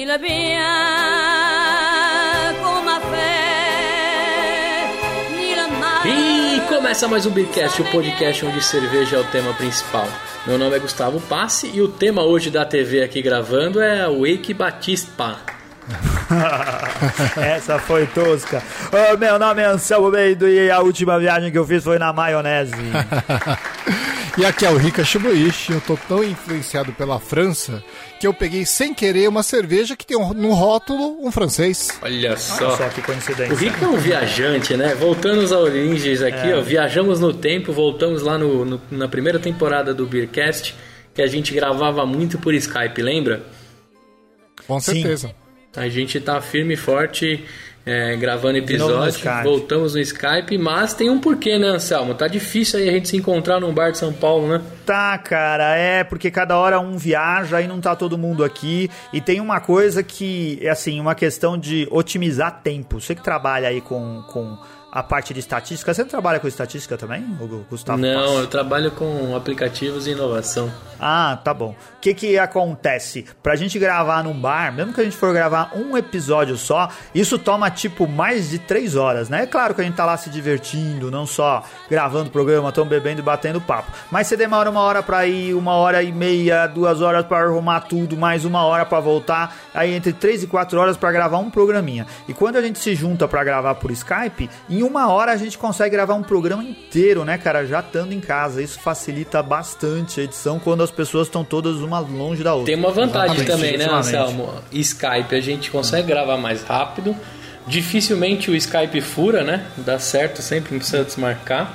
il bien comme a fait, ni le mal. E começa mais um Beercast, o podcast onde cerveja é o tema principal. Meu nome é Gustavo Passe e o tema hoje da TV aqui gravando é Wake Batista. Essa foi tosca. Ô, meu nome é Anselmo Beido e a última viagem que eu fiz foi na maionese. E aqui é o Rika Shibuishi, eu tô tão influenciado pela França que eu peguei sem querer uma cerveja que tem um- no rótulo um francês. Olha só. Olha só que coincidência. O Rico é um viajante, né? Voltando às origens aqui, ó, viajamos no tempo, voltamos lá no, no- na primeira temporada do Beercast, que a gente gravava muito por Skype, lembra? Com Sim. certeza. A gente tá firme e forte é, gravando no episódio, voltamos no Skype, mas tem um porquê, né, Anselmo? Tá difícil aí a gente se encontrar num bar de São Paulo, né? Tá, cara, é porque cada hora um viaja e não tá todo mundo aqui. E tem uma coisa que é assim, uma questão de otimizar tempo. Você que trabalha aí com, com a parte de estatística, você não trabalha com estatística também, Gu- Gustavo? Não, eu trabalho com aplicativos e inovação. Ah, tá bom. O que que acontece? Pra gente gravar num bar, mesmo que a gente for gravar um episódio só, isso toma tipo mais de três horas, né? É claro que a gente tá lá se divertindo, não só gravando o programa, tão bebendo e batendo papo. Mas você demora uma hora pra ir, uma hora e meia, duas horas pra arrumar tudo, mais uma hora pra voltar, aí entre três e quatro horas pra gravar um programinha. E quando a gente se junta pra gravar por Skype, em uma hora a gente consegue gravar um programa inteiro, né, cara? Já estando em casa. Isso facilita bastante a edição quando as pessoas estão todas uma longe da outra. Tem uma vantagem Exatamente, também, né. Anselmo? Skype, a gente consegue gravar mais rápido. Dificilmente o Skype fura, né? Dá certo sempre, não precisa desmarcar.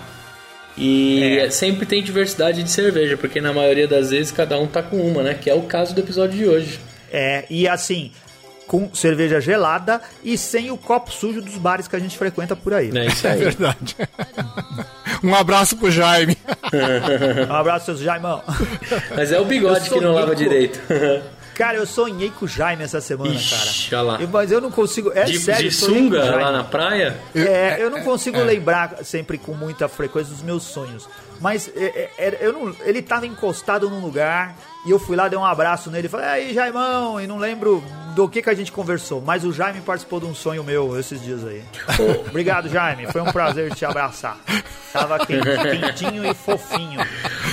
E É. sempre tem diversidade de cerveja, porque na maioria das vezes cada um tá com uma, né? Que é o caso do episódio de hoje. É, e assim, com cerveja gelada e sem o copo sujo dos bares que a gente frequenta por aí. É isso É aí. verdade. um abraço pro Jaime. Um abraço, seus Jaimão. Mas é o bigode que não lava rico. direito. Cara, eu sonhei com o Jaime essa semana, Ixi, cara. lá. Eu- mas eu não consigo. É De, sério, de sunga lá na praia? É, eu não consigo lembrar sempre com muita frequência dos meus sonhos. Mas é, é, é, eu não, ele tava encostado num lugar e eu fui lá, dei um abraço nele e falei, aí, Jaimão, e não lembro do que, que a gente conversou. Mas o Jaime participou de um sonho meu esses dias aí. Obrigado, Jaime. Foi um prazer te abraçar. Tava quentinho e fofinho.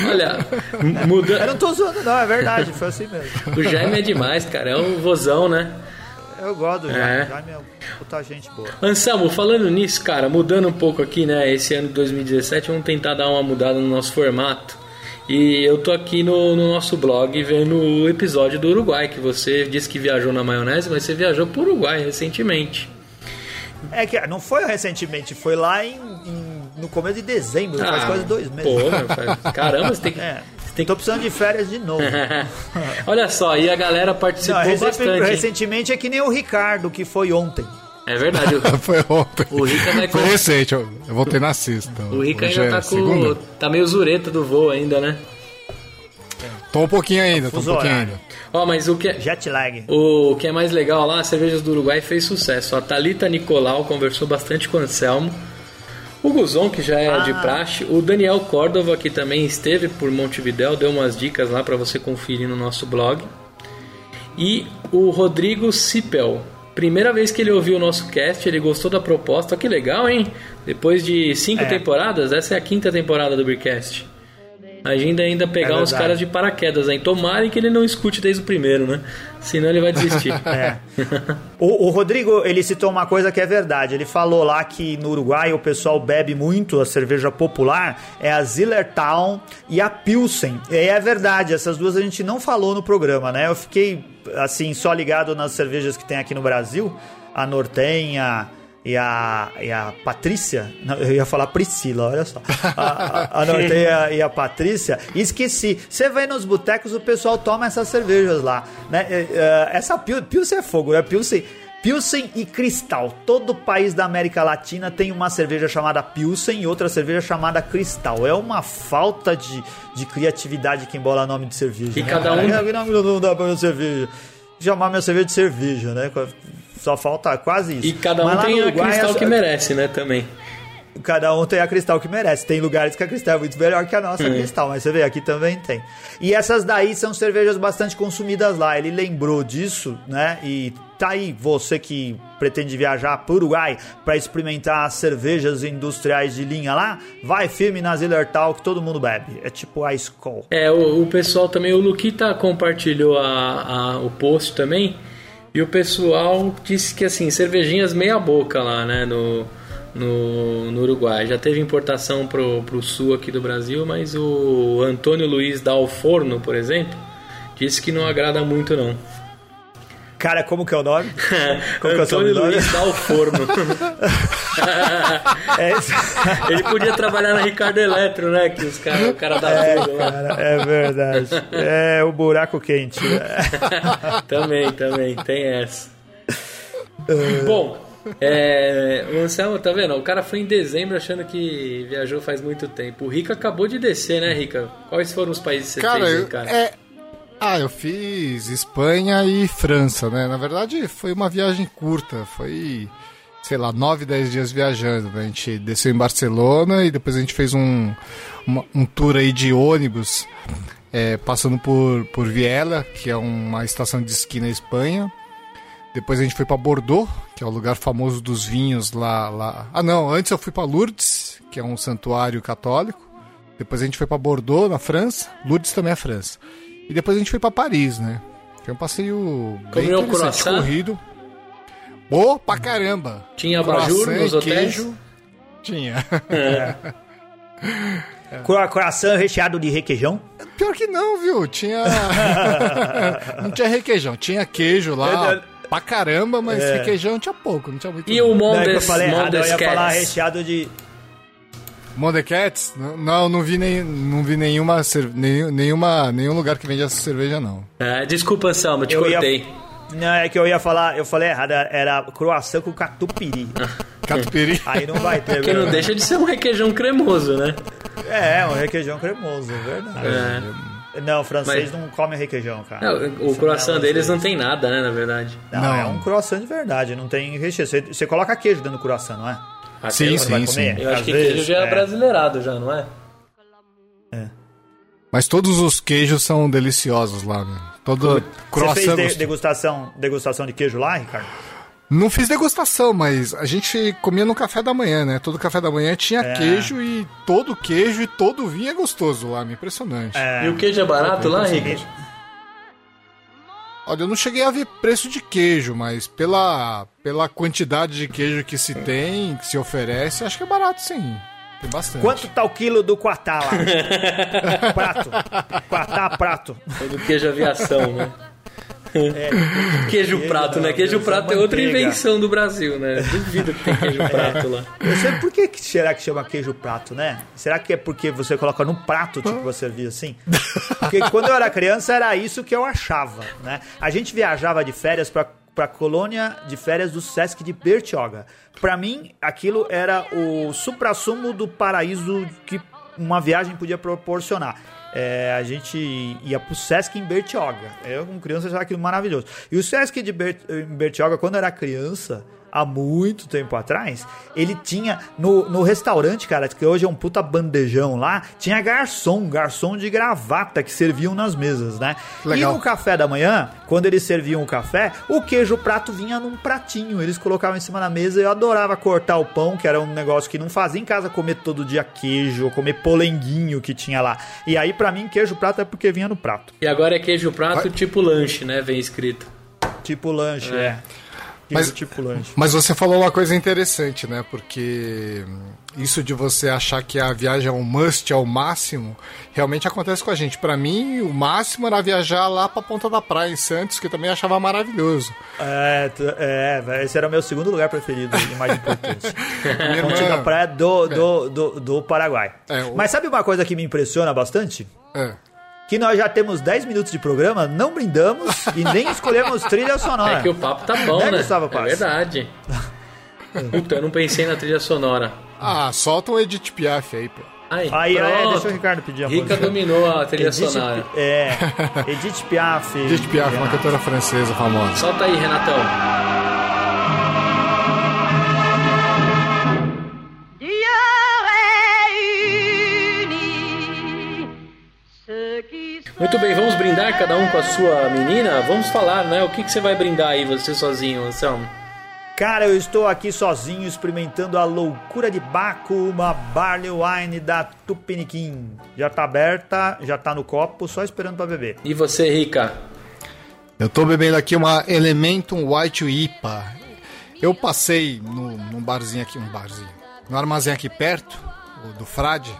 Olha, m- Eu muda... não tô zoando, não, é verdade, foi assim mesmo. o Jaime é demais, cara. É um vozão, né? Eu gosto do Jaime. É. Jaime é puta gente boa. Anselmo, falando nisso, cara, mudando um pouco aqui, né? Esse ano de 2017, vamos tentar dar uma mudada no nosso formato. E eu tô aqui no, no nosso blog vendo o episódio do Uruguai, que você disse que viajou na maionese, mas você viajou pro Uruguai recentemente. É que não foi recentemente, foi lá em, em- no começo de dezembro, faz Ah, quase dois meses. Pô, meu, faz- caramba, você tem que. É, tem tô precisando de férias de novo. Olha só, e a galera Não, participou recen- bastante. hein? recentemente é que nem o Ricardo, que foi ontem. É verdade, o- Foi ontem. O Rica vai Foi com- recente, eu, voltei na sexta. o Rica Hoje ainda é tá com. segunda. tá meio zureta do voo ainda, né? Tô um pouquinho ainda, tô um pouquinho ainda. Ó, mas o que é. Jet lag. O que é mais legal lá, as cervejas do Uruguai fez sucesso. A Thalita Nicolau conversou bastante com o Anselmo. O Guzon, que já é de praxe. O Daniel Córdova, que também esteve por Montevidéu, deu umas dicas lá para você conferir no nosso blog. E o Rodrigo Cipel. Primeira vez que ele ouviu o nosso cast, ele gostou da proposta. Que legal, hein? Depois de cinco É. temporadas, essa é a quinta temporada do Beercast. A gente ainda pegar É uns caras de paraquedas aí. Tomara que ele não escute desde o primeiro, né? Senão ele vai desistir. É. O, o Rodrigo, ele citou uma coisa que é verdade. Ele falou lá que no Uruguai o pessoal bebe muito a cerveja popular, é a Zillertown e a Pilsen. E é verdade, essas duas a gente não falou no programa, né? Eu fiquei, assim, só ligado nas cervejas que tem aqui no Brasil, a Nortenha e a, e a Patrícia, não, eu ia falar Priscila, olha só. A, a, a Norteia e a Patrícia, e esqueci. Você vai nos botecos, o pessoal toma essas cervejas lá, né? É, é, Essa Pil- Pilsen é fogo, né? Pilsen, Pilsen e Cristal. Todo país da América Latina tem uma cerveja chamada Pilsen e outra cerveja chamada Cristal. É uma falta de, de criatividade quem bola nome de cerveja. E né, cada um- É, não dá pra minha cerveja. Chamar minha cerveja de cerveja, né? Só falta quase isso. E cada um Mas tem no a Uruguai, cristal essa- que merece, né? Também. Cada um tem a cristal que merece. Tem lugares que a cristal é muito melhor que a nossa cristal, mas você vê, aqui também tem. E essas daí são cervejas bastante consumidas lá. Ele lembrou disso, né? E tá aí você que pretende viajar para o Uruguai para experimentar as cervejas industriais de linha lá, vai firme na Zillertal que todo mundo bebe. É tipo a Skol. É, o, o pessoal também, o Luquita compartilhou a, a- o post também. E o pessoal disse que assim, cervejinhas meia boca lá, né, no, no, no Uruguai. Já teve importação pro, pro sul aqui do Brasil, mas o Antônio Luiz da Alforno, por exemplo, disse que não agrada muito não. Cara, como que é o nome? Como que é o? Luiz da Alforno. É, Ele podia trabalhar na Ricardo Eletro, né? Que os cara, o cara dá é, tudo cara, é verdade. É o buraco quente. também, também, tem essa. Bom, é, o Anselmo, tá vendo? O cara foi em dezembro achando que viajou faz muito tempo. O Rica acabou de descer, né, Rica? Quais foram os países que você Cara, fez, eu, cara? é. Ah, eu fiz Espanha e França, né? Na verdade, foi uma viagem curta. Foi, sei lá, 9, 10 dias viajando. né? A gente desceu em Barcelona e depois a gente fez um, uma- um tour aí de ônibus, é, passando por, por Viela, que é uma estação de esqui na Espanha. Depois a gente foi para Bordeaux, que é o lugar famoso dos vinhos lá, lá. Ah, não, antes eu fui para Lourdes, que é um santuário católico. Depois a gente foi para Bordeaux, na França. Lourdes também é França. E depois a gente foi para Paris, né? Foi um passeio bem Comeu interessante, croissant? corrido. Boa pra caramba. Tinha abajur nos e hotéis? queijo. Tinha. Cora- Coração recheado de requeijão. Pior que não, viu? Tinha. não tinha requeijão. Tinha queijo lá É, é. pra caramba, mas requeijão tinha pouco, não tinha muito. E o Não, é que eu Mondes, falei errado, eu Mondes ia falar recheado de. Mondecats? Não, não vi, nem, não vi nenhuma, nenhuma, nenhum lugar que vende essa cerveja, não. É, desculpa, Anselmo, te Eu ia- cortei. Não, é que eu ia falar, eu falei errado, era croissant com catupiry. Catupiry. Aí não vai ter. Que não deixa de ser um requeijão cremoso, né? É, um requeijão cremoso, é verdade. É. Não, francês Mas- não come requeijão, cara. Não, o é deles não tem nada, né, na verdade. Não, Não. é um croissant de verdade, não tem recheio. Você, você coloca queijo dentro do croissant, não é? Sim, Você sim, comer? sim. Eu acho Às que vezes, queijo já é, é. brasileirado, já, não é? Mas todos os queijos são deliciosos lá, né? Todo Você croissant. fez de- degustação, degustação de queijo lá, Ricardo? Não fiz degustação, mas a gente comia no café da manhã, né? Todo café da manhã tinha É. queijo e todo queijo e todo vinho é gostoso lá, me impressionante. É, E o queijo é barato lá, consegui. Olha, eu não cheguei a ver preço de queijo, mas pela, pela quantidade de queijo que se tem, que se oferece, acho que é barato sim. Tem bastante. Quanto tá o quilo do quatá lá? prato. Quatá, prato. É do queijo aviação, né? Queijo prato, né? não, Queijo prato é é outra invenção do Brasil, né? Duvido que tem queijo prato lá. Eu sei por que, que será que chama queijo prato, né? Será que é porque você coloca num prato, tipo, você servir assim? Porque quando eu era criança era isso que eu achava, né? A gente viajava de férias pra, pra colônia de férias do Sesc de Bertioga. Pra mim, aquilo era o suprassumo do paraíso que uma viagem podia proporcionar. É, a gente ia pro Sesc em Bertioga. Eu, como criança, achava aquilo maravilhoso. E o Sesc de Ber- em Bertioga, quando eu era criança, há muito tempo atrás, ele tinha no, no restaurante, cara, que hoje é um puta bandejão lá, tinha garçom, garçom de gravata que serviam nas mesas, né? Legal. E no café da manhã, quando eles serviam o café, o queijo prato vinha num pratinho, eles colocavam em cima da mesa e eu adorava cortar o pão, que era um negócio que não fazia em casa comer todo dia queijo, ou comer polenguinho que tinha lá. E aí, pra mim, queijo prato é porque vinha no prato. E agora é queijo prato tipo lanche, né? Vem escrito. Tipo lanche, é. Mas- lanche. Mas você falou uma coisa interessante, né? Porque isso de você achar que a viagem é um must, é o máximo, realmente acontece com a gente. Pra mim, o máximo era viajar lá pra Ponta da Praia, em Santos, que eu também achava maravilhoso. É, é, esse era o meu segundo lugar preferido e mais importante. Ponte da Praia do, do, do, do Paraguai. É, o- Mas sabe uma coisa que me impressiona bastante? É. Que nós já temos 10 minutos de programa, não brindamos e nem escolhemos trilha sonora. É que o papo tá bom, Né, né? Gustavo É Paz? verdade. Puta, eu não pensei na trilha sonora. Ah, solta um Edith Piaf aí, pô. Aí, Aí, é, deixa o Ricardo pedir a Rica música. dominou a trilha Edith, sonora. É, Edith Piaf. Edith Piaf, uma cantora francesa famosa. Solta aí, Renatão. Muito bem, vamos brindar cada um com a sua menina? Vamos falar, né? O que, que você vai brindar aí, você sozinho, Anselmo? Cara, eu estou aqui sozinho experimentando a loucura de Baco, uma Barley Wine da Tupiniquim. Já tá aberta, já tá no copo, só esperando para beber. E você, Rica? Eu tô bebendo aqui uma Elementum White IPA. Eu passei no, num barzinho aqui, um barzinho, no armazém aqui perto, do Frade,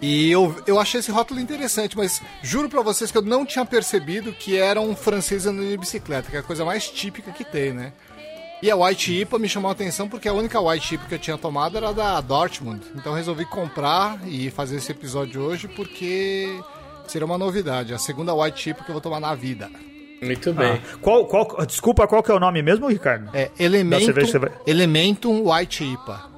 e eu, eu achei esse rótulo interessante, mas juro para vocês que eu não tinha percebido que era um francês andando de bicicleta, que é a coisa mais típica que tem, né? E a White IPA me chamou a atenção porque a única White IPA que eu tinha tomado era da Dortmund. Então resolvi comprar e fazer esse episódio hoje porque seria uma novidade. A segunda White IPA que eu vou tomar na vida. Muito bem. Ah, qual, qual, desculpa, qual que é o nome mesmo, Ricardo? É Elementum, vai... Elementum White IPA.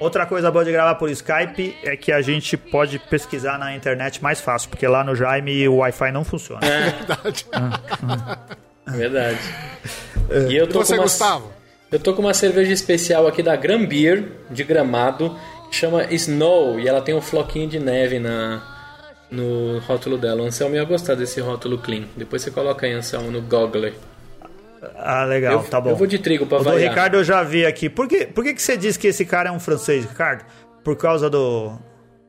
Outra coisa boa de gravar por Skype é que a gente pode pesquisar na internet mais fácil, porque lá no Jaime o Wi-Fi não funciona. É verdade. É verdade. E eu tô e você, com uma, Gustavo? Eu tô com uma cerveja especial aqui da Gran Beer, de Gramado, que chama Snow, e ela tem um floquinho de neve na, no rótulo dela. O Anselmo ia gostar desse rótulo clean. Depois você coloca aí, Anselmo, no Google. Ah, legal, eu, tá bom. Eu vou de trigo pra o variar. O Ricardo eu já vi aqui. Por que, por que, que você diz que esse cara é um francês, Ricardo? Por causa do.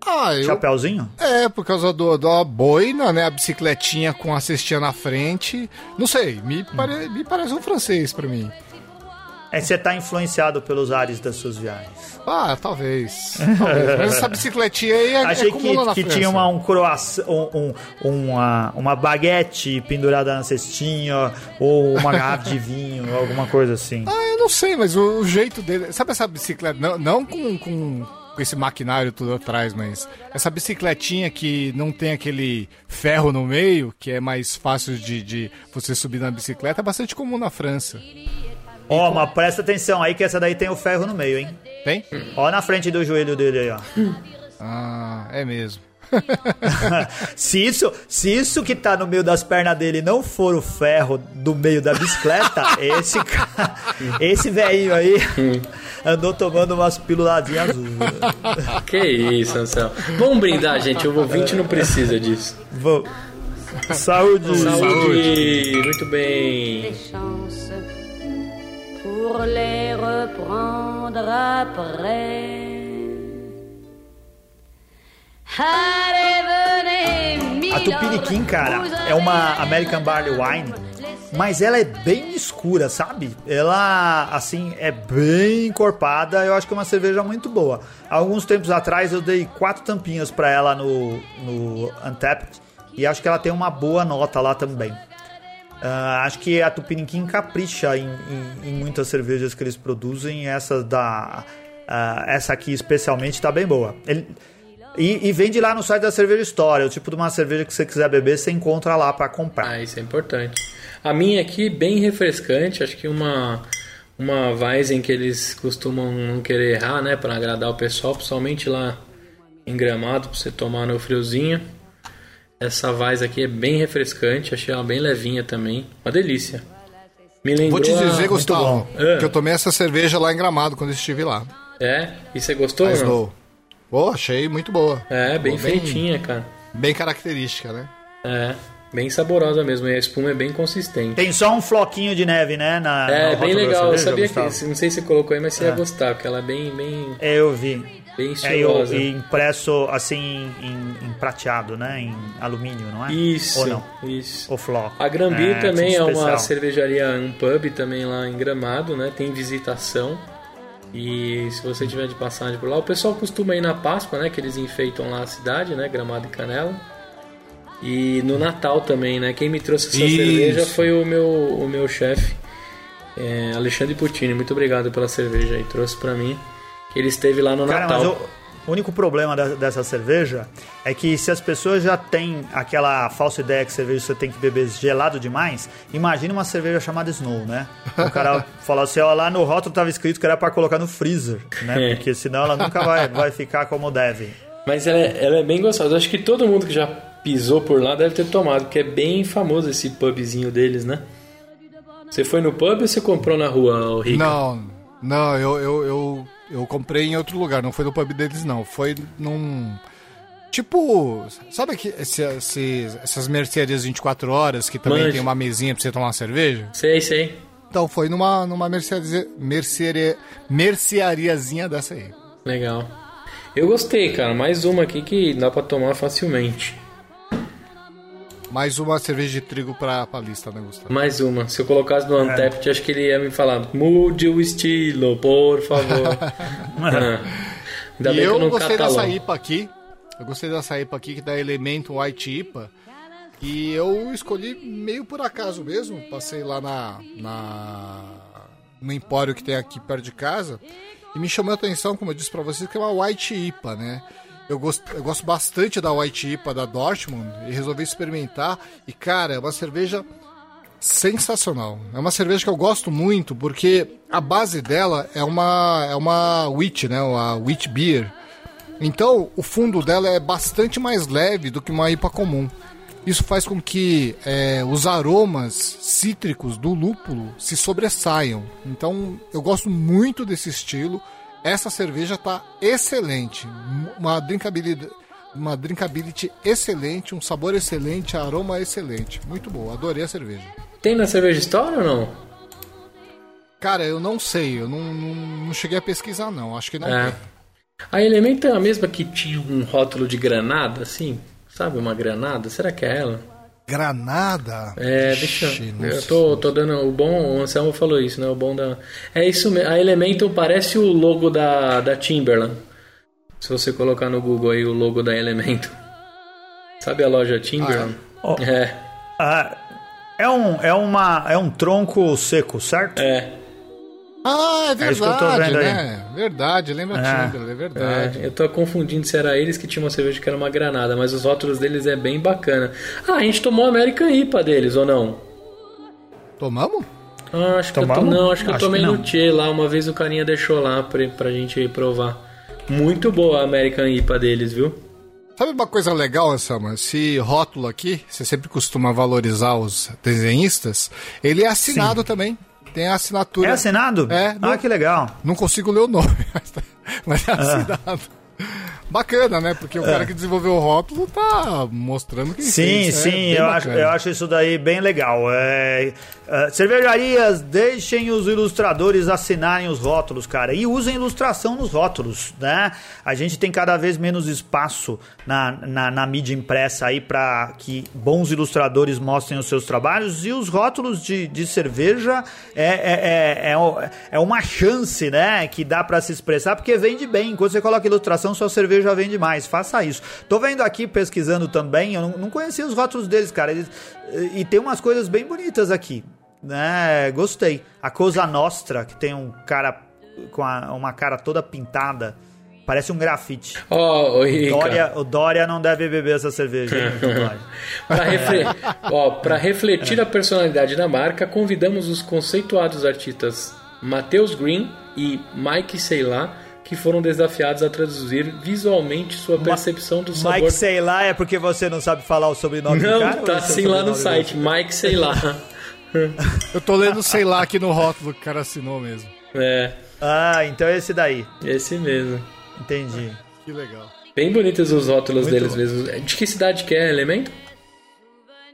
Ah, eu... Chapeuzinho? É, por causa do, da boina, né? A bicicletinha com a cestinha na frente. Não sei, me, pare... me parece um francês pra mim. É, você tá influenciado pelos ares das suas viagens. Ah, talvez. talvez. Mas essa bicicletinha aí é Achei é que, que tinha uma, um croissant, um, um, uma, uma baguete pendurada na cestinha, ou uma garrafa de vinho, alguma coisa assim. Ah, eu não sei, mas o, o jeito dele. Sabe essa bicicleta? Não, não com, com, com esse maquinário tudo atrás, mas essa bicicletinha que não tem aquele ferro no meio, que é mais fácil de, de você subir na bicicleta, é bastante comum na França. Ó, oh, mas presta atenção aí que essa daí tem o ferro no meio, hein? Tem? Ó na frente do joelho dele aí, ó. Ah, é mesmo. se, isso, se isso que tá no meio das pernas dele não for o ferro do meio da bicicleta, esse esse velhinho aí andou tomando umas píluladinhas azuis. Que isso, Anselmo. Vamos brindar, gente. O ouvinte não precisa disso. Vamos. Saúde. Saúde. Muito bem pour les reprendre après. A Tupiniquim, cara, é uma American Barley Wine, mas ela é bem escura, sabe? Ela, assim, é bem encorpada. Eu acho que é uma cerveja muito boa. Alguns tempos atrás eu dei quatro tampinhas para ela no, no Untapped e acho que ela tem uma boa nota lá também. Uh, acho que a Tupiniquim capricha em, em, em, muitas cervejas que eles produzem. Essa da uh, essa aqui especialmente está bem boa. Ele, e, e, vende lá no site da Cerveja História. O tipo de uma cerveja que você quiser beber, você encontra lá para comprar. Ah, isso é importante. A minha aqui, bem refrescante. Acho que uma, uma Weizen que eles costumam não querer errar, né? Para agradar o pessoal, principalmente lá em Gramado, para você tomar no friozinho. Essa Vaz aqui é bem refrescante, achei ela bem levinha também. Uma delícia. Me lembrou Vou te dizer, a... Gustavo, ah. que eu tomei essa cerveja lá em Gramado quando estive lá. É? E você gostou? A Snow. Boa, achei muito boa. É, bem boa, feitinha, bem, cara. Bem característica, né? É, bem saborosa mesmo. E a espuma é bem consistente. Tem só um floquinho de neve, né? Na, é, bem legal. Cerveja, eu sabia Gustavo. que. Não sei se você colocou aí, mas você é. ia gostar, porque ela é bem. bem... É, eu vi. Bem estilosa. É, impresso assim em, em, prateado, né? Em alumínio, não é? Isso. Ou não? Isso. O floco. A Grambi é, também é uma cervejaria, um pub também lá em Gramado, né? Tem visitação. E se você tiver de passagem por lá, o pessoal costuma ir na Páscoa, né? Que eles enfeitam lá a cidade, né? Gramado e Canela. E no Natal também, né? Quem me trouxe essa Isso. cerveja foi o meu, o meu chefe, é, Alexandre Putini. Muito obrigado pela cerveja aí, trouxe para mim ele esteve lá no Cara, Natal. Mas o único problema dessa cerveja é que se as pessoas já têm aquela falsa ideia que cerveja você tem que beber gelado demais, imagina uma cerveja chamada Snow, né? O cara falou assim, ó, lá no rótulo tava escrito que era para colocar no freezer, né? É. Porque senão ela nunca vai, vai ficar como deve. Mas ela é, ela é bem gostosa. Acho que todo mundo que já pisou por lá deve ter tomado, porque é bem famoso esse pubzinho deles, né? Você foi no pub ou você comprou na rua, Rico? Não, não, eu, eu, eu eu comprei em outro lugar, não foi no pub deles, não. Foi num. Tipo, sabe que esse, esse, essas mercearias 24 horas que também Manjo. tem uma mesinha pra você tomar uma cerveja? Sei, sei. Então foi numa, numa mercearia, mercearia, merceariazinha dessa aí. Legal. Eu gostei, cara. Mais uma aqui que dá pra tomar facilmente. Mais uma cerveja de trigo pra, pra lista, né, Gustavo? Mais uma. Se eu colocasse no Untapped, acho que ele ia me falar: mude o estilo, por favor. Ah. Ainda e bem que eu eu não gostei dessa. IPA aqui. Eu gostei dessa IPA aqui que dá Elemento White IPA. E eu escolhi meio por acaso mesmo. Passei lá na, na no empório que tem aqui perto de casa. E me chamou a atenção, como eu disse pra vocês, que é uma White IPA, né? Eu gosto, eu gosto bastante da White IPA da Dortmund e resolvi experimentar. E cara, é uma cerveja sensacional. É uma cerveja que eu gosto muito porque a base dela é uma é uma wheat, né? Uma wheat beer. Então, o fundo dela é bastante mais leve do que uma IPA comum. Isso faz com que é, os aromas cítricos do lúpulo se sobressaiam. Então, eu gosto muito desse estilo. Essa cerveja está excelente. Uma drinkability, uma drinkability excelente, um sabor excelente, aroma excelente. Muito boa, adorei a cerveja. Tem na cerveja Store ou não? Cara, eu não sei, eu não, não, não cheguei a pesquisar não, acho que não É. tem. A Elemento é a mesma que tinha um rótulo de granada, assim? Sabe uma granada? Será que é ela? Granada? É, Ixi, deixa não eu. tô, tô dando. O bom, o Anselmo falou isso, né? O bom da. É isso mesmo. A Elemental parece o logo da, da Timberland. Se você colocar no Google aí o logo da Elemental. Sabe a loja Timberland? Oh. É. Ah, é, um, é, uma, é um tronco seco, certo? É. Ah, é É isso que eu tô verdade, aí. né? Verdade, lembra É. Timberland, é verdade. É, eu tô confundindo se era eles que tinham uma cerveja que era uma granada, mas os rótulos deles é bem bacana. Ah, a gente tomou a American IPA deles, ou não? Tomamos? Ah, acho que eu to... Tomamos? não, acho que eu Acho tomei que no. Tchê lá, uma vez o carinha deixou lá pra, pra gente provar. Muito boa a American IPA deles, viu? Sabe uma coisa legal, Anselmo? Esse rótulo aqui, você sempre costuma valorizar os desenhistas, ele é assinado também. Tem a assinatura. É assinado? É, não- Ah, que legal. Não consigo ler o nome, mas, tá- mas é assinado. Bacana, né? Porque o cara que desenvolveu o rótulo tá mostrando que É. Sim, sim, eu acho, eu acho isso daí bem legal. É, é, cervejarias, deixem os ilustradores assinarem os rótulos, cara. E usem ilustração nos rótulos, né? A gente tem cada vez menos espaço na, na, na mídia impressa aí para que bons ilustradores mostrem os seus trabalhos. E os rótulos de, de cerveja é, é, é, é, é uma chance, né? Que dá para se expressar, porque vende bem. Enquanto você coloca ilustração, sua cerveja vende mais. Faça isso. Tô vendo aqui, pesquisando também, eu não, não conhecia os rótulos deles, cara. Eles, e tem umas coisas bem bonitas aqui. Né? Gostei. A Cosa Nostra, que tem um cara com a- uma cara toda pintada. Parece um grafite. Ô Rica, Dória, o Dória não deve beber essa cerveja. pra, refle- pra refletir a personalidade da marca, convidamos os conceituados artistas Matheus Green e Mike Seilá, que foram desafiados a traduzir visualmente sua percepção do sabor. Mike, sei lá, é porque você não sabe falar o sobrenome do Não, cara? ou tá assim lá no site, Mike Seilá. Eu tô lendo, sei lá, aqui no rótulo que o cara assinou mesmo. é? Ah, então é esse daí. esse mesmo. Entendi. Que legal. Bem bonitos os rótulos Muito deles bom. mesmo. De que cidade que é, Elemento?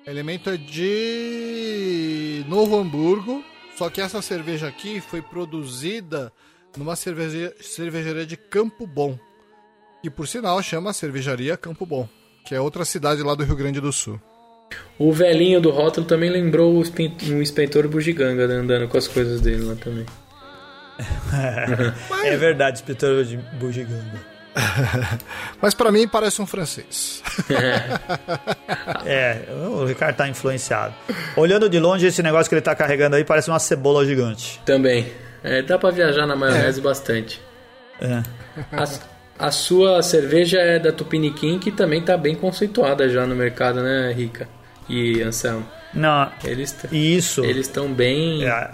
Elemento é de Novo Hamburgo, só que essa cerveja aqui foi produzida numa cerveja, cervejaria de Campo Bom, que por sinal chama Cervejaria Campo Bom, que é outra cidade lá do Rio Grande do Sul. O velhinho do rótulo também lembrou um inspetor bugiganga né, andando com as coisas dele lá também. É verdade, inspetor de bugiganga. Mas pra mim parece um francês. É, o Ricardo tá influenciado. Olhando de longe, esse negócio que ele tá carregando aí parece uma cebola gigante. Também. É, dá pra viajar na maionese bastante. É. A, a sua cerveja é da Tupiniquim, que também tá bem conceituada já no mercado, né, Rica? E Anselmo. Não, Eles isso. eles estão bem, É,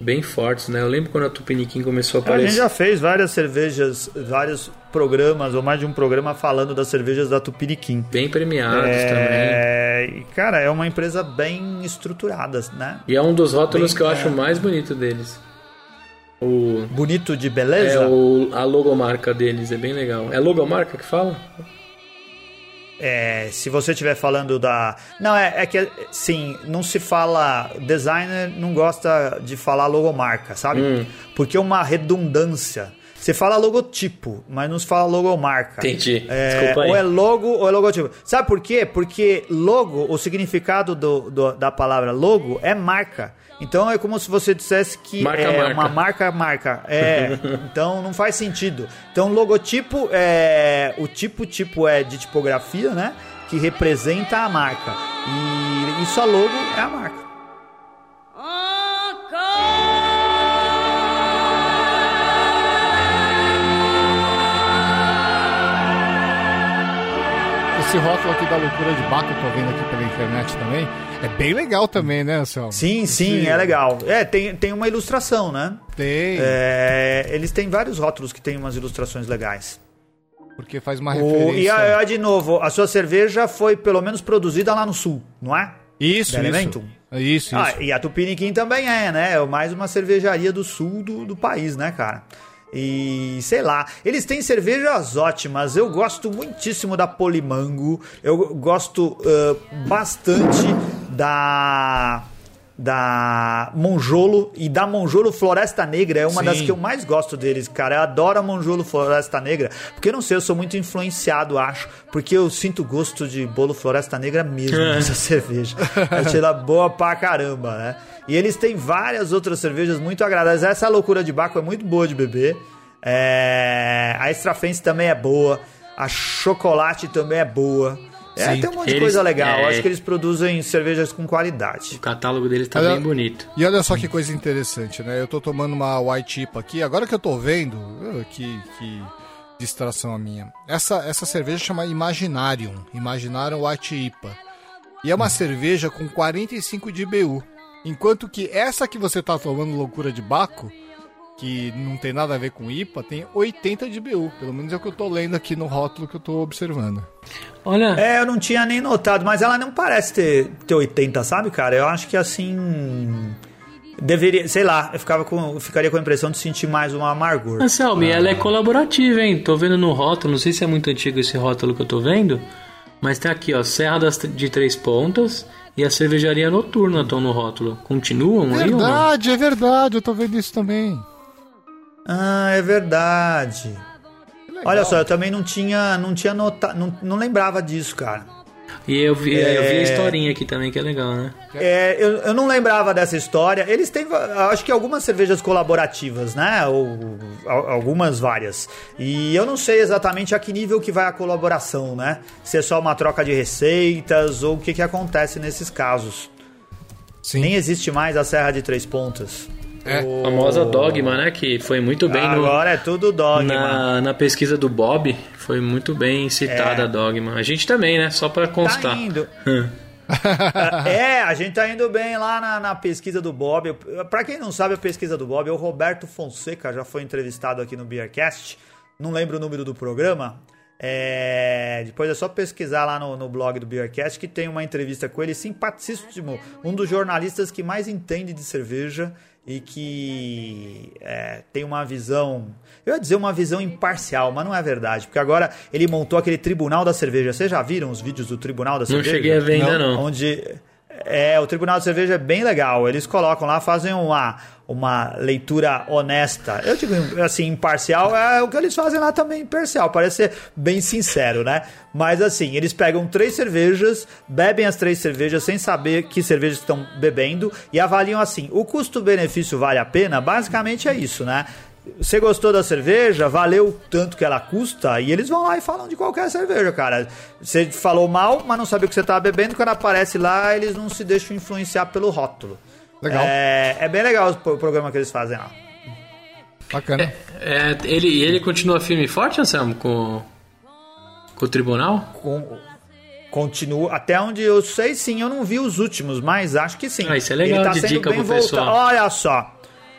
bem fortes, né? Eu lembro quando a Tupiniquim começou a a gente aparecer. já fez várias cervejas, vários programas, ou mais de um programa falando das cervejas da Tupiniquim. Bem premiados também. É, e, cara, é uma empresa bem estruturada, né? E é um dos rótulos Bem- que eu é. acho mais bonito deles. O, Bonito de é beleza? o, a logomarca deles, é bem legal. É logomarca que fala? é, se você estiver falando da. Não, é, é que, sim, não se fala. Designer não gosta de falar logomarca, sabe? Hum. Porque é uma redundância. Você fala logotipo, mas não se fala logomarca. Entendi. É, Desculpa aí. ou é logo ou é logotipo. Sabe por quê? Porque logo, o significado do, do- da palavra logo é marca. Então é como se você dissesse que Marca, é marca. uma marca marca. É, então não faz sentido. Então logotipo é o tipo tipo é de tipografia, né? Que representa a marca. E, e só logo é a marca. Esse rótulo aqui da loucura de Baco, eu tô vendo aqui pela internet também, é bem legal também, né, Anselmo? Sim, sim, é legal. É, tem, tem uma ilustração, né? Tem, É, eles têm vários rótulos que tem umas ilustrações legais. porque faz uma O, referência... e a, a, de novo, a sua cerveja foi pelo menos produzida lá no sul, não é? Isso, da isso. Elementum? Isso, isso. Ah, e a Tupiniquim também é, né? É mais uma cervejaria do sul do, do país, né, cara? E sei lá, eles têm cervejas ótimas. Eu gosto muitíssimo da Polimango. Eu gosto ah, bastante da da Monjolo e da Monjolo Floresta Negra é uma Sim. das que eu mais gosto deles, cara. Eu adoro a Monjolo Floresta Negra, porque eu não sei, eu sou muito influenciado, acho, porque eu sinto gosto de bolo Floresta Negra mesmo nessa cerveja. Achei ela boa pra caramba, né? E eles têm várias outras cervejas muito agradáveis. Essa loucura de Baco é muito boa de beber. É... A Extra Fancy também é boa. A Chocolate também é boa. É, Sim. tem um monte de coisa legal. é. Acho que eles produzem cervejas com qualidade. O catálogo deles tá Olha- bem bonito. E olha só que coisa interessante, né? Eu tô tomando uma White IPA aqui, agora que eu tô vendo, uh, que, que distração a minha. Essa, essa cerveja chama Imaginarium, Imaginarium White IPA. E é uma cerveja com 45 de IBU. Enquanto que essa que você tá tomando, Loucura de Baco, que não tem nada a ver com IPA, tem 80 de IBU. Pelo menos é o que eu tô lendo aqui no rótulo que eu tô observando. Olha, É, eu não tinha nem notado, mas ela não parece ter, ter 80, sabe, cara? Eu acho que assim. Deveria, sei lá, eu ficava com, ficaria com a impressão de sentir mais uma amargor. Anselmo, e ela é colaborativa, hein? Tô vendo no rótulo, não sei se é muito antigo esse rótulo que eu tô vendo, mas tá aqui, ó, Serra das, de Três Pontas e a Cervejaria Noturna estão no rótulo. Continuam aí ou não? Verdade, é verdade, eu tô vendo isso também. Ah, é verdade. Olha só, eu também não tinha, não tinha notado, não, não lembrava disso, cara. E eu vi, eu vi a É. historinha aqui também, que é legal, né? É, eu, eu não lembrava dessa história. Eles têm, acho que algumas cervejas colaborativas, né? Ou al- algumas várias. E eu não sei exatamente a que nível que vai a colaboração, né? Se é só uma troca de receitas ou o que, que acontece nesses casos. Sim. Nem existe mais a Serra de Três Pontas. É. O- A famosa Dogma, né? Que foi muito bem no, Agora é tudo dogma. na, na pesquisa do Bob. Foi muito bem citada É. a Dogma. A gente também, né? Só pra Tá constar. indo. é, a gente tá indo bem lá na, na pesquisa do Bob. Pra quem não sabe, a pesquisa do Bob é o Roberto Fonseca, já foi entrevistado aqui no Beercast. Não lembro o número do programa. É, depois é só pesquisar lá no, no blog do Beercast que tem uma entrevista com ele, simpaticíssimo, um dos jornalistas que mais entende de cerveja e que é, tem uma visão, eu ia dizer uma visão imparcial, mas não é verdade, porque agora ele montou aquele Tribunal da Cerveja. Vocês já viram os vídeos do Tribunal da Não Cerveja? cheguei a ver ainda, não. Onde é, o Tribunal de Cerveja é bem legal. Eles colocam lá, fazem uma, uma leitura honesta. Eu digo assim, imparcial, é o que eles fazem lá também, imparcial. Parece ser bem sincero, né? Mas assim, eles pegam três cervejas, bebem as três cervejas sem saber que cervejas estão bebendo e avaliam assim: o custo-benefício vale a pena? Basicamente é isso, né? Você gostou da cerveja? Valeu o tanto que ela custa? E eles vão lá e falam de qualquer cerveja, cara. Você falou mal, mas não sabia o que você estava bebendo. Quando aparece lá, eles não se deixam influenciar pelo rótulo. Legal. É, é bem legal o programa que eles fazem lá. Bacana. É, ele, ele continua firme e forte, Anselmo, com, com o tribunal? Com, continua. Até onde eu sei, sim. Eu não vi os últimos, mas acho que sim. Ah, isso é legal Ele tá de sendo dica bem pro pessoal. voltado. Olha só.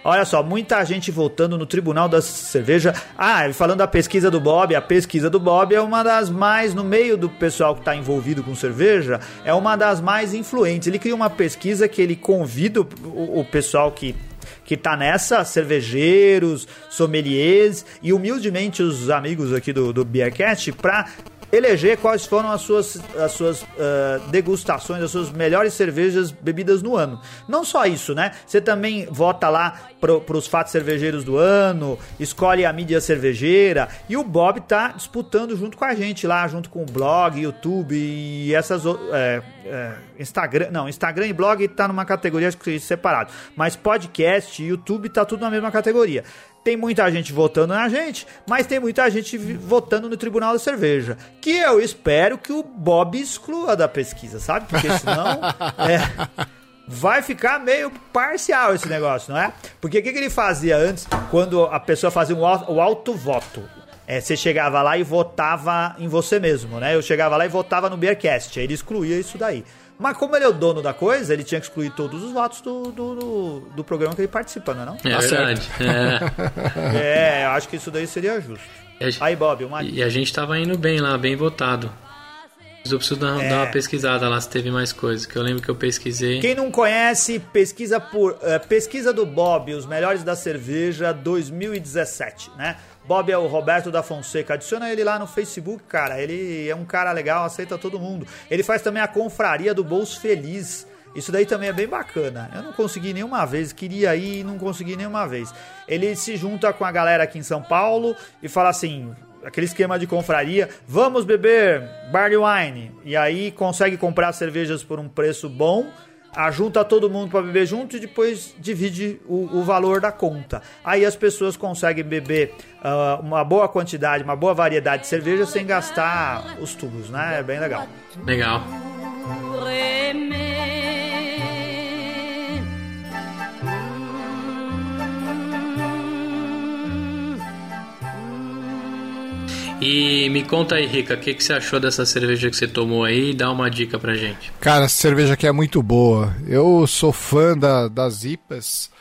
Olha só, muita gente votando no Tribunal da Cerveja. Ah, falando da pesquisa do Bob, a pesquisa do Bob é uma das mais, no meio do pessoal que está envolvido com cerveja, é uma das mais influentes. Ele cria uma pesquisa que ele convida o, o- pessoal que que tá nessa, cervejeiros, sommeliers e humildemente os amigos aqui do, do Beercast pra eleger quais foram as suas, as suas uh, degustações, as suas melhores cervejas bebidas no ano. Não só isso, né? Você também vota lá para os fatos cervejeiros do ano, escolhe a mídia cervejeira e o Bob tá disputando junto com a gente lá, junto com o blog, YouTube e essas é, é, Instagram, não, Instagram e blog tá numa categoria separado, mas podcast, YouTube tá tudo na mesma categoria. Tem muita gente votando na gente, mas tem muita gente votando no Tribunal da Cerveja. Que eu espero que o Bob exclua da pesquisa, sabe? Porque senão. é, vai ficar meio parcial esse negócio, não é? Porque o que, que, ele fazia antes, quando a pessoa fazia um, o auto-voto? É, você chegava lá e votava em você mesmo, né? Eu chegava lá e votava no Beercast, aí ele excluía isso daí. Mas como ele é o dono da coisa, ele tinha que excluir todos os votos do, do, do, do programa que ele participa, não é não? É tá verdade. É. é, eu acho que isso daí seria justo. Aí, Bob, uma... E a gente tava indo bem lá, bem votado. Eu preciso dar, é. dar, uma pesquisada lá se teve mais coisas, que eu lembro que eu pesquisei. Quem não conhece, pesquisa por uh, pesquisa do Bob, os melhores da cerveja 2017, né? Bob é o Roberto da Fonseca. Adiciona ele lá no Facebook, cara. Ele é um cara legal, aceita todo mundo. Ele faz também a confraria do Bolso Feliz. Isso daí também é bem bacana. Eu não consegui nenhuma vez, queria ir e não consegui nenhuma vez. Ele se junta com a galera aqui em São Paulo e fala assim: aquele esquema de confraria, vamos beber barley wine. E aí consegue comprar cervejas por um preço bom ajunta todo mundo para beber junto e depois divide o, o, valor da conta. Aí as pessoas conseguem beber uh, uma boa quantidade, uma boa variedade de cerveja sem gastar os tubos, né? É bem legal. Legal. E me conta aí, Rica, o que, que você achou dessa cerveja que você tomou aí? Dá uma dica pra gente. Cara, essa cerveja aqui é muito boa. Eu sou fã da, das IPAs.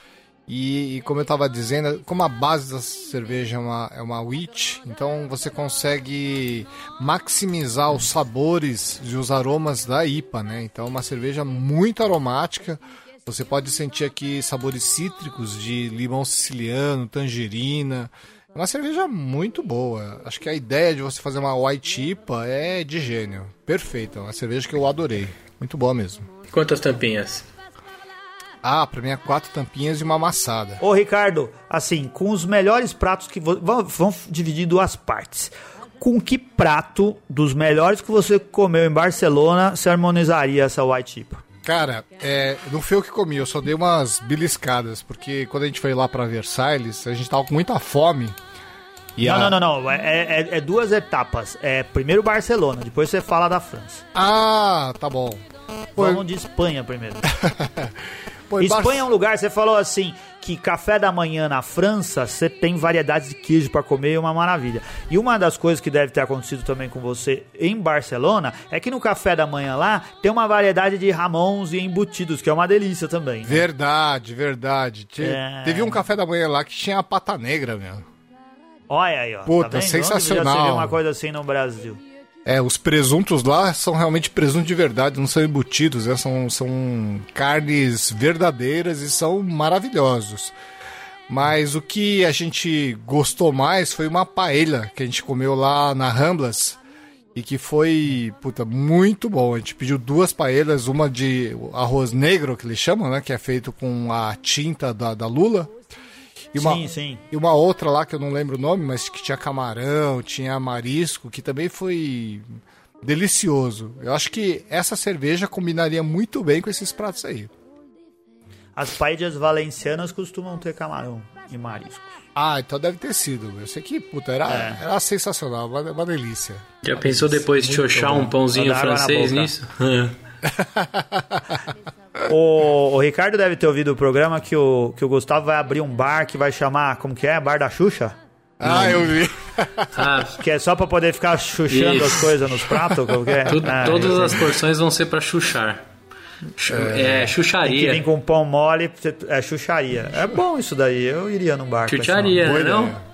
E, e, como eu estava dizendo, como a base da cerveja é uma, é uma wheat, então você consegue maximizar os sabores e os aromas da IPA, né? Então é uma cerveja muito aromática. Você pode sentir aqui sabores cítricos de limão siciliano, tangerina. É uma cerveja muito boa. Acho que a ideia de você fazer uma white IPA é de gênio. Perfeita. Uma cerveja que eu adorei. Muito boa mesmo. Quantas tampinhas? Ah, pra mim é quatro tampinhas e uma amassada. Ô, Ricardo, assim, com os melhores pratos que... Vamos, vamos dividir em duas partes. Com que prato dos melhores que você comeu em Barcelona se harmonizaria essa white IPA? Cara, é, não foi eu que comi, eu só dei umas beliscadas, porque quando a gente foi lá para Versailles, a gente tava com muita fome e não, a... não, não, não, é, é, é, duas etapas. É primeiro Barcelona, depois você fala da França. Ah, tá bom. Vamos de Espanha primeiro. Pô, Espanha é um lugar, você falou assim, que café da manhã na França, você tem variedades de queijo para comer, é uma maravilha. E uma das coisas que deve ter acontecido também com você em Barcelona é que no café da manhã lá tem uma variedade de ramons e embutidos, que é uma delícia também. Né? Verdade, verdade. É... Teve um café da manhã lá que tinha a pata negra, meu. Olha aí, ó. Puta, tá sensacional. Onde uma coisa assim no Brasil. É, os presuntos lá são realmente presuntos de verdade, não são embutidos, né? são, são carnes verdadeiras e são maravilhosos. Mas o que a gente gostou mais foi uma paella que a gente comeu lá na Ramblas e que foi, puta, muito bom. A gente pediu duas paellas, uma de arroz negro, que eles chamam, né? Que é feito com a tinta da, da lula. E uma, sim, sim. E uma outra lá que eu não lembro o nome, mas que tinha camarão, tinha marisco, que também foi delicioso. Eu acho que essa cerveja combinaria muito bem com esses pratos aí. As paellas valencianas costumam ter camarão e marisco. Ah, então deve ter sido. Eu sei que, puta, era, é. era sensacional, uma, uma delícia. Já uma pensou delícia. depois de chochar um pãozinho francês nisso? o, o, Ricardo deve ter ouvido o programa que o, que o Gustavo vai abrir um bar que vai chamar, como que é? Bar da Xuxa? Ah, eu vi. Ah, que é só pra poder ficar chuchando as coisas nos pratos? Como é? Tudo, ah, todas as porções vão ser pra chuchar. É, é chucharia. Que vem com pão mole, é chucharia. É bom isso daí, eu iria num bar. Chucharia, né, não?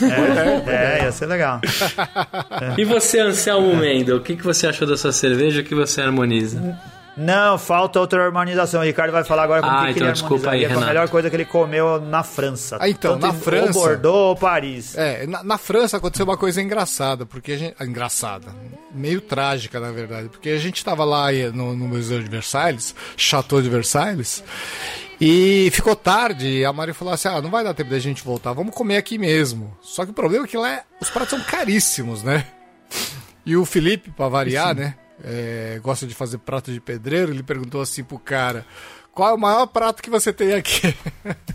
É, é, ia ser legal. É. E você, Anselmo Mendel, o que, que você achou dessa cerveja que você harmoniza? Não, falta outra harmonização. O Ricardo vai falar agora com o Ah, que, que então ele desculpa aí, harmonizaria com a Renato. melhor coisa que ele comeu na França. Ah, então, Tanto na França- Ou Bordeaux ou Paris. É, na, na França aconteceu uma coisa engraçada, porque a gente. ah, Engraçada. Meio trágica, na verdade. Porque a gente tava lá eh, no, no Museu de Versailles, Chateau de Versailles, e ficou tarde, e a Mari falou assim: ah, não vai dar tempo da gente voltar, vamos comer aqui mesmo. Só que o problema é que lá é- os pratos são caríssimos, né? E o Felipe, pra variar, né? é, gosta de fazer prato de pedreiro, ele perguntou assim pro cara: qual é o maior prato que você tem aqui?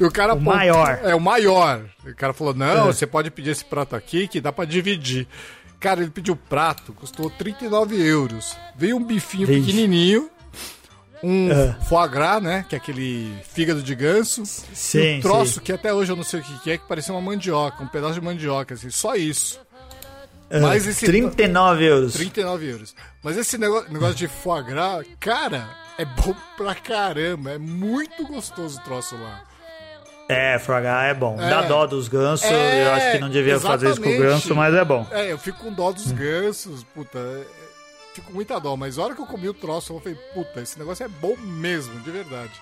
E o cara O apontou- maior. É, o maior. O cara falou: não, você pode pedir esse prato aqui que dá pra dividir. Cara, ele pediu prato, custou 39 euros. Veio um bifinho Vixe. pequenininho, um É. foie gras, né? Que é aquele fígado de ganso. Sim, um troço sim. que até hoje eu não sei o que é, que parecia uma mandioca, um pedaço de mandioca, assim, só isso. Ah, Mas esse 39 euros. 39 euros. Mas esse negócio, negócio de foie gras, cara, é bom pra caramba. É muito gostoso o troço lá. É, fragar é bom. É. Dá dó dos gansos. É, eu acho que não devia fazer isso com o exatamente. ganso, mas é bom. É, eu fico com dó dos gansos, puta. É- é- Fico com muita dó, mas a hora que eu comi o troço, eu falei, puta, esse negócio é bom mesmo, de verdade.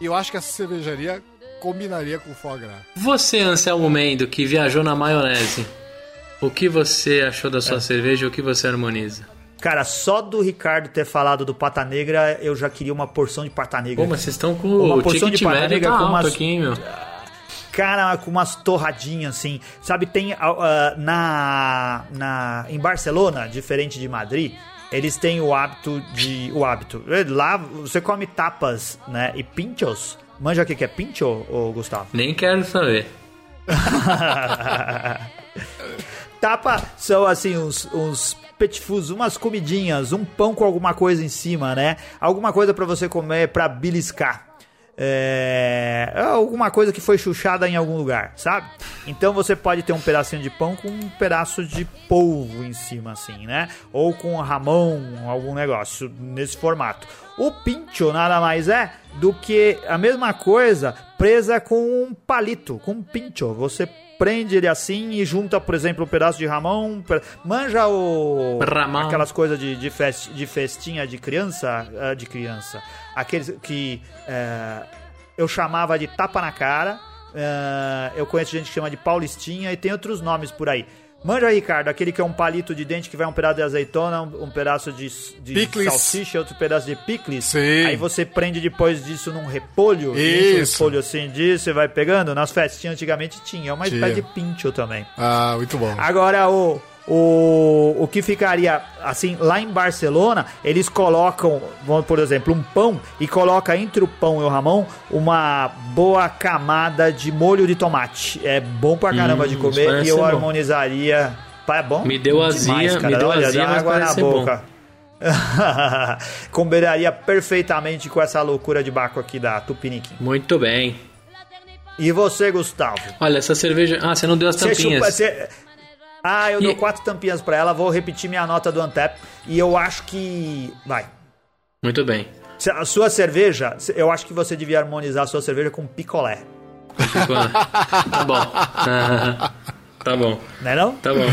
E eu acho que essa cervejaria combinaria com o foie gras. Você, Anselmo Mendo, que viajou na maionese, o que você achou da É. sua cerveja e o que você harmoniza? Cara, só do Ricardo ter falado do pata negra, eu já queria uma porção de pata negra. Pô, mas vocês estão com Uma o porção de pata negra tá com umas- aqui, meu? Cara, com umas torradinhas assim. Sabe, tem ah, na, na em Barcelona, diferente de Madrid, eles têm o hábito de o hábito. Lá você come tapas, né? E pinchos. Manja o que que é pincho, ô Gustavo? Nem quero saber. Tapa são assim uns, uns petit umas comidinhas, um pão com alguma coisa em cima, né? Alguma coisa pra você comer pra beliscar. É, alguma coisa que foi chuchada em algum lugar, sabe? Então você pode ter um pedacinho de pão com um pedaço de polvo em cima, assim, né? Ou com ramão, algum negócio nesse formato. O pincho nada mais é do que a mesma coisa presa com um palito, com um pincho. Você prende ele assim e junta, por exemplo, um pedaço de ramão. Manja o. Ramão. Aquelas coisas de, de, fest, de festinha de criança. ah, De criança. Aqueles que eh, eu chamava de tapa na cara. eh, eu conheço gente que chama de paulistinha e tem outros nomes por aí. Manja, Ricardo, aquele que é um palito de dente que vai um pedaço de azeitona, um, um pedaço de, de salsicha, outro pedaço de picles. Sim. Aí você prende depois disso num repolho. enche um Isso. repolho assim disso e vai pegando. Nas festinhas antigamente tinha, é uma espécie de pincho também. Ah, muito bom. Agora, o, o, o que ficaria, assim, lá em Barcelona, eles colocam, por exemplo, um pão e coloca entre o pão e o ramão uma boa camada de molho de tomate. É bom pra caramba Hum, de comer e eu harmonizaria. Pá, É bom? Me deu azia, me deu Olha, azia, água na ser bom. boca. Combinaria perfeitamente com essa loucura de baco aqui da Tupiniquim. Muito bem. E você, Gustavo? Olha, essa cerveja. Ah, você não deu as Você tampinhas. chupa, você- Ah, eu E- dou quatro tampinhas pra ela, vou repetir minha nota do Antep. E eu acho que. Vai. Muito bem. A sua cerveja, eu acho que você devia harmonizar a sua cerveja com picolé. Tá bom. Tá bom. Né não? Tá bom.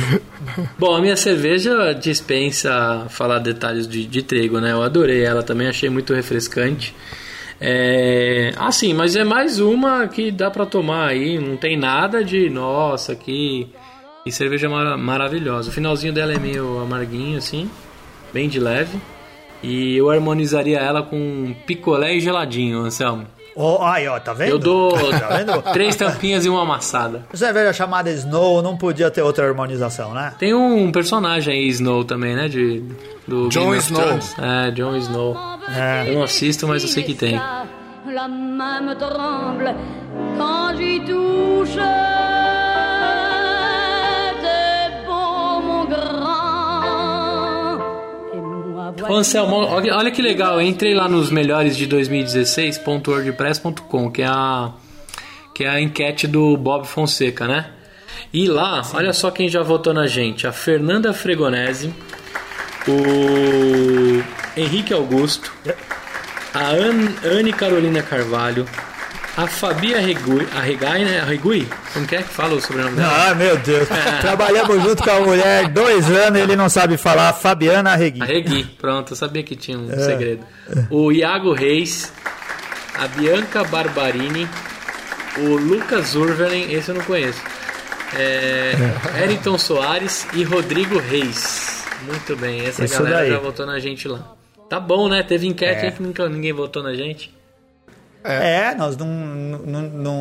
Bom, a minha cerveja dispensa falar detalhes de, de trigo, né? Eu adorei ela também, achei muito refrescante. É... Ah, sim, mas é mais uma que dá pra tomar aí, não tem nada de nossa, que, que cerveja mara- maravilhosa. O finalzinho dela é meio amarguinho, assim, bem de leve. E eu harmonizaria ela com picolé e geladinho, Anselmo. Ó, aí, ó, tá vendo? Eu dou Tá vendo? três tampinhas e uma amassada. Cerveja chamada Snow não podia ter outra harmonização, né? Tem um personagem aí, Snow, também, né? De, do Jon Game Snow. É, Jon Snow. É. Eu não assisto, mas eu sei que tem. La main me tremble quand j'y touche. Ô, Anselmo, olha olha que legal. Eu entrei lá nos melhores de 2016.wordpress.com, que é a que é a enquete do Bob Fonseca, né? E lá, olha só quem já votou na gente: a Fernanda Fregonese, o Henrique Augusto, a An- Anne Carolina Carvalho, A Fabi Arregui, Arregai, né? Arregui? Como que é que fala o sobrenome dela? Ah, meu Deus. Trabalhamos junto com a mulher dois anos e ele não sabe falar. Fabiana Arregui. Arregui, pronto, eu sabia que tinha um segredo. O Iago Reis, a Bianca Barbarini, o Lucas Urvelen, esse eu não conheço. É, Eriton Soares e Rodrigo Reis. Muito bem, essa Isso galera daí. já votou na gente lá. Tá bom, né? Teve enquete É. aí que nunca, ninguém votou na gente. É, nós não, não, não,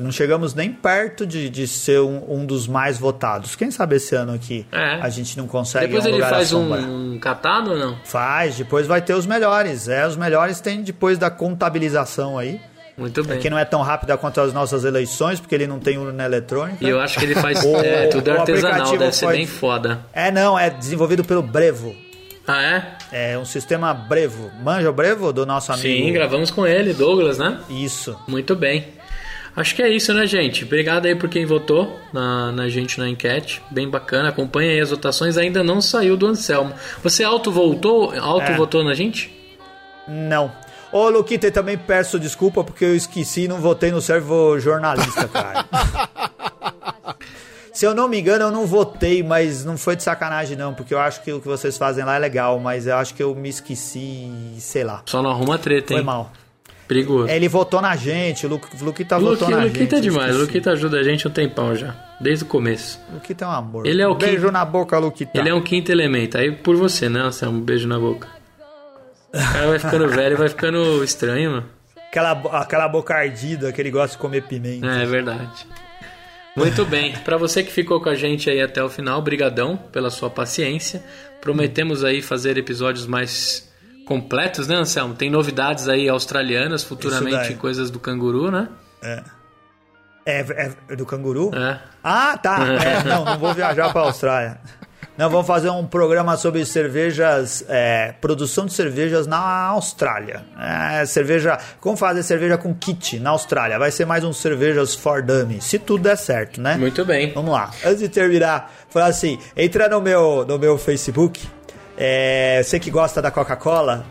não chegamos nem perto de, de ser um, um dos mais votados. Quem sabe esse ano aqui É. a gente não consegue Depois um ele faz um, um catado ou não? Faz, depois vai ter os melhores. É, os melhores tem depois da contabilização aí. Muito bem. Que não é tão rápida quanto as nossas eleições, porque ele não tem urna eletrônica. E eu acho que ele faz é, tudo artesanal, aplicativo deve ser pode- bem foda. É, não, é desenvolvido pelo Brevo. Ah, é? É um sistema Brevo. Manja o Brevo do nosso amigo? Sim, gravamos com ele, Douglas, né? Isso. Muito bem. Acho que é isso, né, gente? Obrigado aí por quem votou na, na gente na enquete. Bem bacana. Acompanha aí as votações. Ainda não saiu do Anselmo. Você auto-votou auto É. na gente? Não. Ô, Luquita, eu também peço desculpa porque eu esqueci e não votei no servo jornalista, cara. Se eu não me engano, eu não votei, mas não foi de sacanagem, não, porque eu acho que o que vocês fazem lá é legal, mas eu acho que eu me esqueci, sei lá. Só não arruma treta, Foi hein? mal. Perigoso. É, Ele votou na gente, o Lu- Luquita votou Luqui, na Luquita é gente. eu demais. esqueci. Luquita ajuda a gente um tempão já. Desde o começo. Luquita é um amor. Ele é o Beijo quinto- na boca, Luquita. Ele é um quinto elemento. Aí por você, né, Anselmo? Um beijo na boca. O cara vai ficando velho, vai ficando estranho, mano. Aquela, aquela boca ardida que ele gosta de comer pimenta. É verdade. Muito bem. Para você que ficou com a gente aí até o final, brigadão pela sua paciência. Prometemos aí fazer episódios mais completos, né, Anselmo? Tem novidades aí australianas, futuramente coisas do canguru, né? É, é do canguru? É. Ah, tá. É, não, não vou viajar para Austrália. Não, vamos fazer um programa sobre cervejas, é, produção de cervejas na Austrália. É, cerveja, como fazer cerveja com kit na Austrália? Vai ser mais um cervejas for dummy, se tudo der certo, né? Muito bem. Vamos lá. Antes de terminar, falar assim, entra no meu, no meu Facebook, é, você que gosta da Coca-Cola,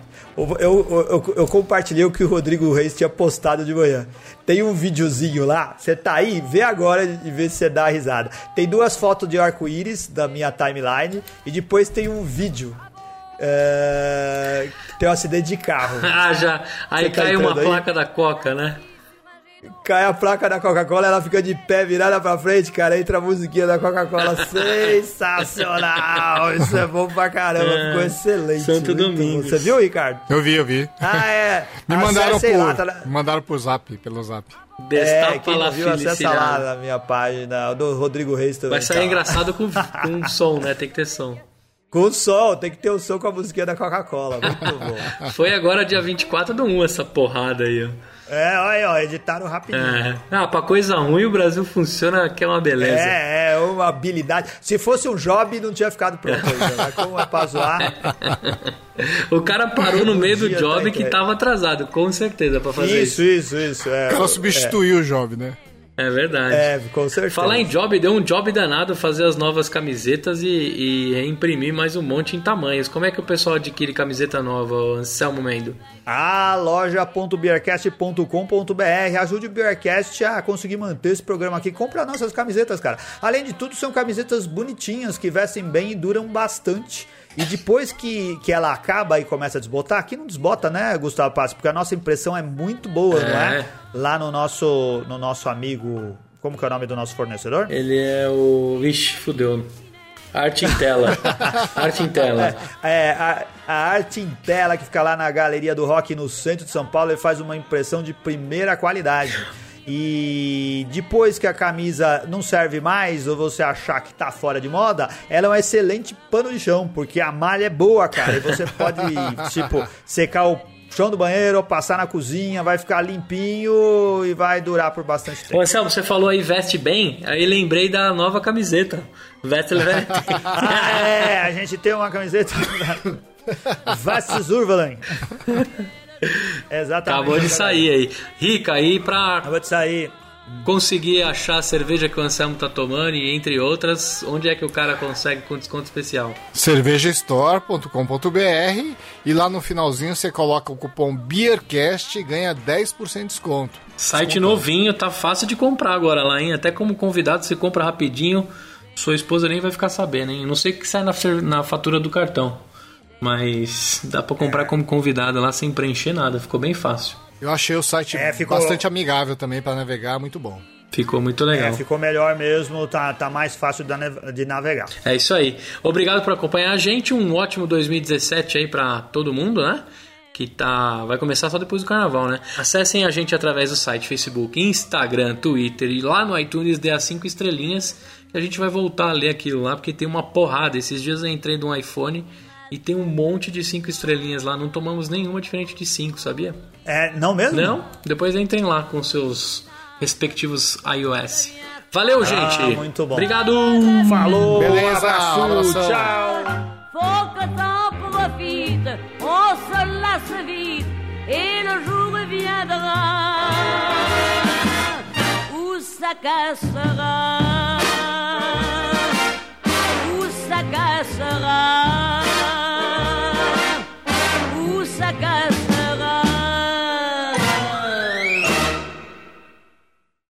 eu, eu, eu, eu compartilhei o que o Rodrigo Reis tinha postado de manhã. Tem um videozinho lá, você tá aí, vê agora e vê se você dá risada. Tem duas fotos de arco-íris da minha timeline e depois tem um vídeo. é, tem um acidente de carro. Ah, já. Aí Você tá cai uma aí? placa da Coca, né? Cai a placa da Coca-Cola, ela fica de pé virada pra frente, cara. Entra a musiquinha da Coca-Cola. Sensacional! Isso é bom pra caramba, É, ficou excelente. Santo. Domingos. Você viu, Ricardo? Eu vi, eu vi. Ah, é. Me mandaram Acessem por, lá, tá na- me mandaram por zap, pelo zap. É, Destapa quem la não viu, acessa lá na minha página, do Rodrigo Reis também. Vai sair tá engraçado com, com som, né? Tem que ter som. Com o som, tem que ter o som com a musiquinha da Coca-Cola. Muito bom. Foi agora dia 24 do 1 essa porrada aí, ó. É, olha, ó, editaram rapidinho. É. Ah, pra coisa ruim o Brasil funciona que é uma beleza. É, é uma habilidade. Se fosse um job, não tinha ficado pronto ainda. Mas como é pra zoar, O cara parou no meio do job que que- tava atrasado, com certeza, pra fazer isso. isso, isso, isso. É, Ela substituiu o job, né? É verdade. É, com certeza. Falar em job, deu um job danado fazer as novas camisetas e, e reimprimir mais um monte em tamanhos. Como é que o pessoal adquire camiseta nova, Anselmo Mendo? a loja.beercast.com.br ajude o Beercast a conseguir manter esse programa aqui. Compra nossas camisetas, cara. Além de tudo, são camisetas bonitinhas que vestem bem e duram bastante. E depois que, que ela acaba e começa a desbotar, aqui não desbota, né, Gustavo Passi? Porque a nossa impressão é muito boa, não é? É. Lá no nosso, no nosso amigo. Como que é o nome do nosso fornecedor? Ele é o. Vixe, fudeu. Arte em tela. Arte em tela. É, a, a arte em tela que fica lá na Galeria do Rock no centro de São Paulo, ele faz uma impressão de primeira qualidade. E depois que a camisa não serve mais, ou você achar que tá fora de moda, ela é um excelente pano de chão, porque a malha é boa, cara. E você pode, tipo, secar o chão do banheiro, passar na cozinha, vai ficar limpinho e vai durar por bastante tempo. Ô Anselmo, você falou aí veste bem, aí lembrei da nova camiseta. Veste bem. Ah, é, a gente tem uma camiseta Vastes Urvalen. Exatamente. Acabou de sair aí. Rica, aí pra Acabou de sair. conseguir achar a cerveja que o Anselmo tá tomando e entre outras, onde é que o cara consegue com desconto especial? cervejastore.com.br e lá no finalzinho você coloca o cupom BEERCAST e ganha 10% de desconto. Site Descontão. novinho, tá fácil de comprar agora lá, hein? Até como convidado você compra rapidinho, sua esposa nem vai ficar sabendo, hein? Não sei o que sai na, na fatura do cartão, mas dá pra comprar como convidado lá sem preencher nada, ficou bem fácil. Eu achei o site É, ficou- bastante amigável também para navegar, muito bom. Ficou muito legal. É, ficou melhor mesmo, tá, tá mais fácil de navegar. É isso aí. Obrigado por acompanhar a gente. Um ótimo 2017 aí pra todo mundo, né? Que tá. Vai começar só depois do carnaval, né? Acessem a gente através do site, Facebook, Instagram, Twitter e lá no iTunes dê as 5 estrelinhas. Que a gente vai voltar a ler aquilo lá, porque tem uma porrada. Esses dias eu entrei no iPhone e tem um monte de 5 estrelinhas lá. Não tomamos nenhuma diferente de 5, sabia? É, não mesmo? Não? Depois entrem lá com seus respectivos iOS. Valeu, gente! muito bom. Obrigado! Falou, Beleza, abraço, tchau. Faut que t'en profites, on se lasse vite, et le jour viendra où ça cassera, où ça cassera.